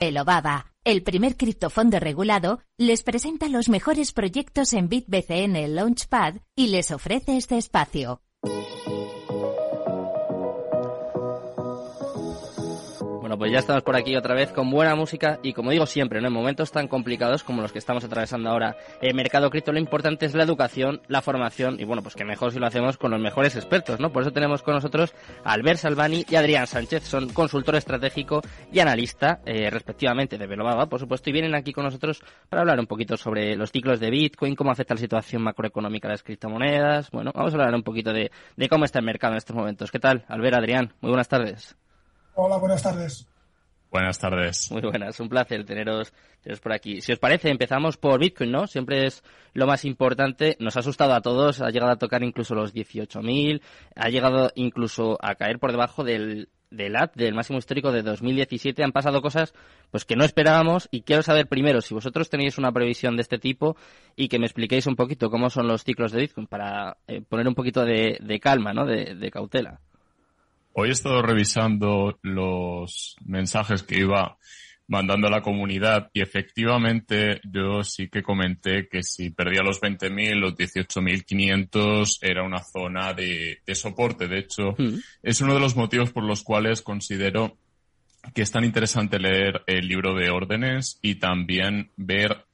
Elobaba, el primer criptofondo regulado, les presenta los mejores proyectos en BitBCN Launchpad y les ofrece este espacio. Bueno, pues ya estamos por aquí otra vez con buena música y como digo siempre, ¿no? en momentos tan complicados como los que estamos atravesando ahora el mercado cripto, lo importante es la educación, la formación y bueno, pues que mejor si lo hacemos con los mejores expertos, ¿no? Por eso tenemos con nosotros a Albert Salvani y Adrián Sánchez, son consultor estratégico y analista, eh, respectivamente, de Velobaba, por supuesto, y vienen aquí con nosotros para hablar un poquito sobre los ciclos de Bitcoin, cómo afecta la situación macroeconómica de las criptomonedas. Bueno, vamos a hablar un poquito de cómo está el mercado en estos momentos. ¿Qué tal, Albert, Adrián? Muy buenas tardes. Hola, buenas tardes. Buenas tardes. Muy buenas, un placer teneros, teneros por aquí. Si os parece, empezamos por Bitcoin, ¿no? Siempre es lo más importante. Nos ha asustado a todos, ha llegado a tocar incluso los 18.000, ha llegado incluso a caer por debajo del, del AT, del máximo histórico de 2017. Han pasado cosas pues que no esperábamos y quiero saber primero si vosotros tenéis una previsión de este tipo y que me expliquéis un poquito cómo son los ciclos de Bitcoin para eh, poner un poquito de, de calma, ¿no? De, de cautela. Hoy he estado revisando los mensajes que iba mandando a la comunidad y efectivamente yo sí que comenté que si perdía los 20.000, los 18.500 era una zona de, de soporte. De hecho, Mm. es uno de los motivos por los cuales considero que es tan interesante leer el libro de órdenes y también ver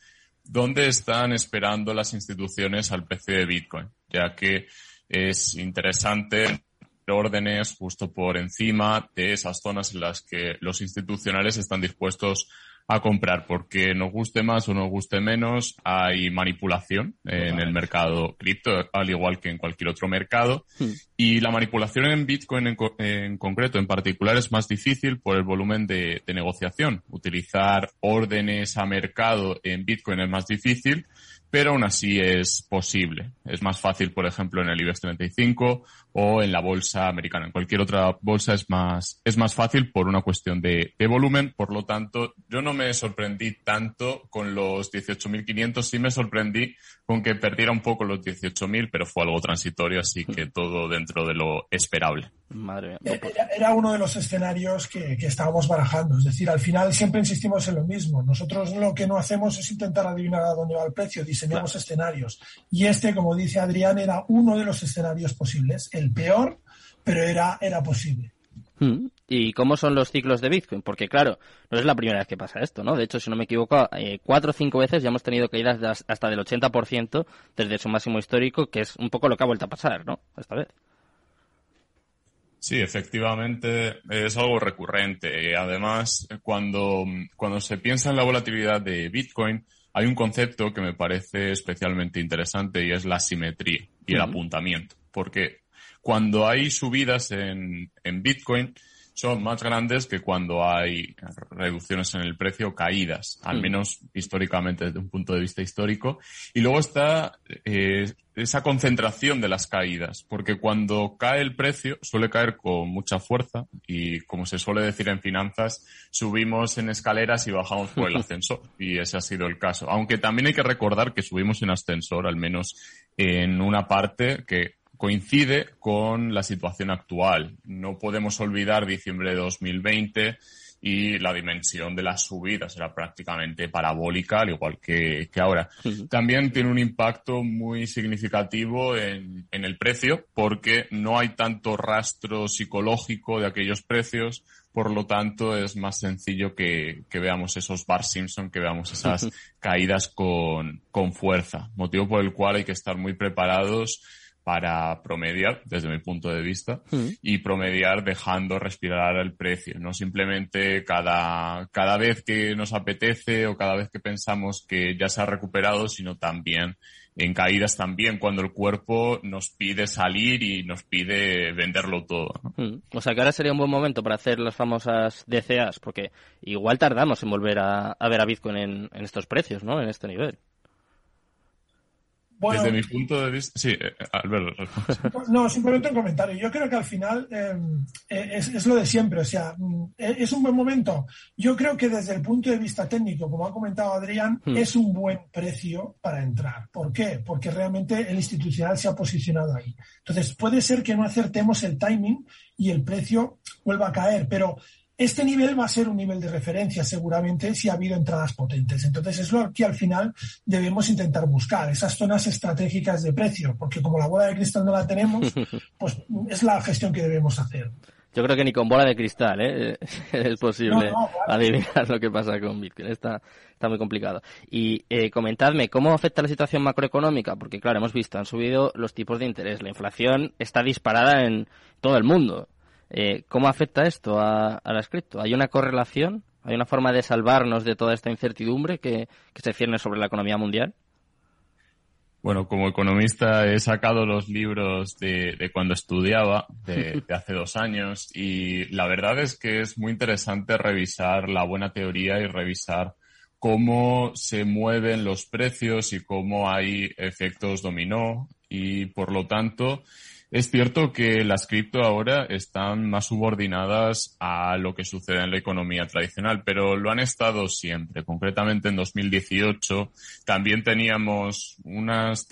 dónde están esperando las instituciones al precio de Bitcoin, ya que es interesante órdenes justo por encima de esas zonas en las que los institucionales están dispuestos a comprar, porque nos guste más o nos guste menos, hay manipulación en el mercado cripto, al igual que en cualquier otro mercado. Hmm. Y la manipulación en Bitcoin en, co- en concreto, en particular, es más difícil por el volumen de, de negociación. Utilizar órdenes a mercado en Bitcoin es más difícil, pero aún así es posible. Es más fácil, por ejemplo, en el IBEX 35 o en la bolsa americana. En cualquier otra bolsa es más, es más fácil por una cuestión de, de volumen. Por lo tanto, yo no me sorprendí tanto con los 18.500. Sí me sorprendí con que perdiera un poco los 18.000, pero fue algo transitorio, así que todo dentro de lo esperable. Madre mía. Eh, Era, era uno de los escenarios que, que estábamos barajando. Es decir, al final siempre insistimos en lo mismo. Nosotros lo que no hacemos es intentar adivinar a dónde va el precio, diseñamos escenarios. Y este, como dice Adrián, era uno de los escenarios posibles. El peor, pero era, era posible. Mm. ¿Y cómo son los ciclos de Bitcoin? Porque claro, no es la primera vez que pasa esto, ¿no? De hecho, si no me equivoco, eh, cuatro o cinco veces ya hemos tenido caídas de as- hasta del 80% desde su máximo histórico, que es un poco lo que ha vuelto a pasar, ¿no? Esta vez. Sí, efectivamente es algo recurrente. Eh, Además, cuando, cuando se piensa en la volatilidad de Bitcoin, hay un concepto que me parece especialmente interesante y es la simetría y el apuntamiento. Porque cuando hay subidas en, en Bitcoin, son más grandes que cuando hay reducciones en el precio, caídas, al Mm. menos históricamente, desde un punto de vista histórico. Y luego está eh, esa concentración de las caídas, porque cuando cae el precio suele caer con mucha fuerza y, como se suele decir en finanzas, subimos en escaleras y bajamos por el ascensor. Y ese ha sido el caso. Aunque también hay que recordar que subimos en ascensor, al menos en una parte que coincide con la situación actual. No podemos olvidar diciembre de 2020 y la dimensión de las subidas era prácticamente parabólica, al igual que, que ahora. También tiene un impacto muy significativo en, en el precio porque no hay tanto rastro psicológico de aquellos precios, por lo tanto es más sencillo que, que veamos esos bar Simpson, que veamos esas caídas con, con fuerza, motivo por el cual hay que estar muy preparados para promediar, desde mi punto de vista, Mm. y promediar dejando respirar el precio, no simplemente cada, cada vez que nos apetece o cada vez que pensamos que ya se ha recuperado, sino también en caídas también cuando el cuerpo nos pide salir y nos pide venderlo todo. ¿no? Mm. O sea que ahora sería un buen momento para hacer las famosas DCAs, porque igual tardamos en volver a, a ver a Bitcoin en, en estos precios, ¿no? En este nivel. Bueno, Desde mi punto de vista, sí, eh, Alberto. No, simplemente un comentario. Yo creo que al final eh, eh, es, es lo de siempre. O sea, mm, eh, es un buen momento. Yo creo que desde el punto de vista técnico, como ha comentado Adrián, Hmm. es un buen precio para entrar. ¿Por qué? Porque realmente el institucional se ha posicionado ahí. Entonces, puede ser que no acertemos el timing y el precio vuelva a caer, pero Este nivel va a ser un nivel de referencia seguramente si ha habido entradas potentes. Entonces es lo que al final debemos intentar buscar, esas zonas estratégicas de precio, porque como la bola de cristal no la tenemos, pues es la gestión que debemos hacer. Yo creo que ni con bola de cristal ¿eh? es posible adivinar lo que pasa con Bitcoin. Está, está muy complicado. Y eh, comentadme, ¿cómo afecta la situación macroeconómica? Porque, claro, hemos visto, han subido los tipos de interés. La inflación está disparada en todo el mundo. Eh, ¿Cómo afecta esto a, a la cripto? ¿Hay una correlación? ¿Hay una forma de salvarnos de toda esta incertidumbre que se cierne sobre la economía mundial? Bueno, como economista he sacado los libros de, cuando estudiaba, de, hace dos años, y la verdad es que es muy interesante revisar la buena teoría y revisar cómo se mueven los precios y cómo hay efectos dominó y por lo tanto es cierto que las cripto ahora están más subordinadas a lo que sucede en la economía tradicional, pero lo han estado siempre. Concretamente en 2018 también teníamos unas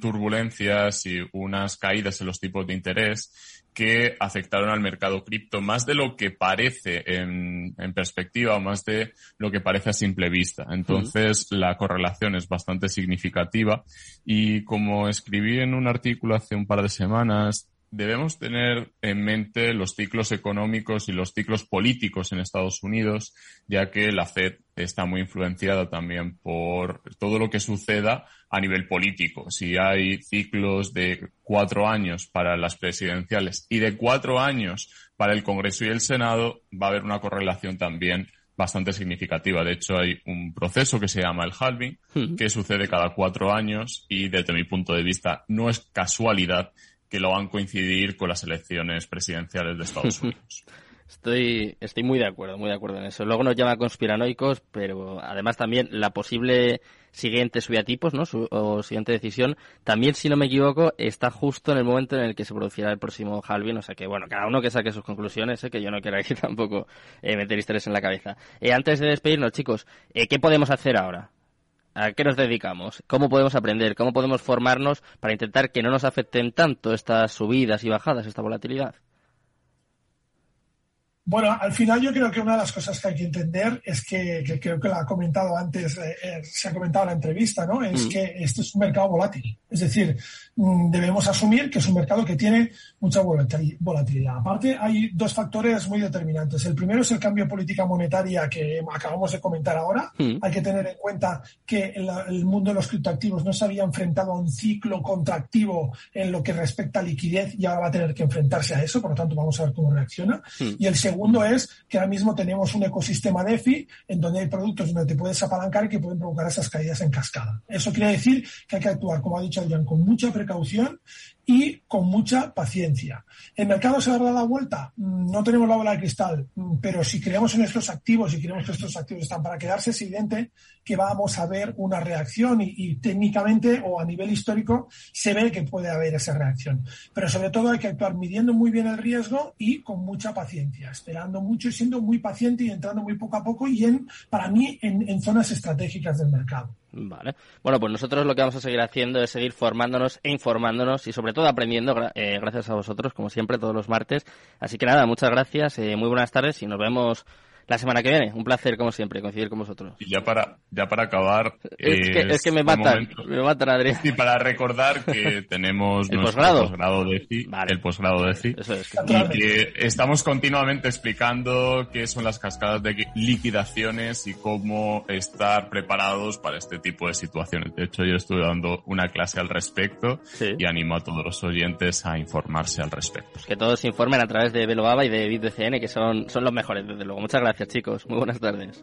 turbulencias y unas caídas en los tipos de interés que afectaron al mercado cripto más de lo que parece en, perspectiva o más de lo que parece a simple vista. Entonces, la correlación es bastante significativa y como escribí en un artículo hace un par de semanas, debemos tener en mente los ciclos económicos y los ciclos políticos en Estados Unidos, ya que la Fed está muy influenciada también por todo lo que suceda a nivel político. Si hay ciclos de cuatro años para las presidenciales y de cuatro años para el Congreso y el Senado, va a haber una correlación también bastante significativa. De hecho, hay un proceso que se llama el halving, que sucede cada cuatro años y desde mi punto de vista no es casualidad que lo van a coincidir con las elecciones presidenciales de Estados Unidos. Estoy, estoy muy de acuerdo, muy de acuerdo en eso. Luego nos llama conspiranoicos, pero además también la posible siguiente subida ¿no? o siguiente decisión, también, si no me equivoco, está justo en el momento en el que se producirá el próximo halving. O sea que, bueno, cada uno que saque sus conclusiones, ¿eh? que yo no quiero aquí tampoco eh, meter historias en la cabeza. Eh, antes de despedirnos, chicos, eh, ¿qué podemos hacer ahora? ¿A qué nos dedicamos? ¿Cómo podemos aprender? ¿Cómo podemos formarnos para intentar que no nos afecten tanto estas subidas y bajadas, esta volatilidad? Bueno, al final yo creo que una de las cosas que hay que entender es que, creo que lo ha comentado antes, eh, eh, se ha comentado en la entrevista, ¿no? Es mm. que este es un mercado volátil. Es decir, mm, debemos asumir que es un mercado que tiene mucha volatilidad. Aparte, hay dos factores muy determinantes. El primero es el cambio de política monetaria que acabamos de comentar ahora. Mm. Hay que tener en cuenta que el, mundo de los criptoactivos no se había enfrentado a un ciclo contractivo en lo que respecta a liquidez y ahora va a tener que enfrentarse a eso. Por lo tanto, vamos a ver cómo reacciona. Y el segundo es que ahora mismo tenemos un ecosistema DeFi en donde hay productos donde te puedes apalancar y que pueden provocar esas caídas en cascada. Eso quiere decir que hay que actuar, como ha dicho Adrián, con mucha precaución y con mucha paciencia. ¿El mercado se dará la vuelta? Mm, no tenemos la bola de cristal, mm, pero si creemos en estos activos y creemos que estos activos están para quedarse, es evidente que vamos a ver una reacción y, técnicamente o a nivel histórico se ve que puede haber esa reacción. Pero sobre todo hay que actuar midiendo muy bien el riesgo y con mucha paciencia, esperando mucho y siendo muy paciente y entrando muy poco a poco y en, para mí, en zonas estratégicas del mercado. Vale. Bueno, pues nosotros lo que vamos a seguir haciendo es seguir formándonos e informándonos y sobre todo aprendiendo eh, gracias a vosotros, como siempre, todos los martes. Así que nada, muchas gracias, eh, muy buenas tardes y nos vemos la semana que viene. Un placer, como siempre, coincidir con vosotros. Y ya para, ya para acabar. Es, que, me matan, me matan, Adrián. Y para recordar que tenemos ¿El posgrado? de FI, el posgrado de FI. Y que estamos continuamente explicando qué son las cascadas de liquidaciones y cómo estar preparados para este tipo de situaciones. De hecho, yo estuve dando una clase al respecto y animo a todos los oyentes a informarse al respecto. Que todos se informen a través de Veloaba y de BitDCN, que son, son los mejores, desde luego. Muchas gracias chicos. Muy buenas tardes.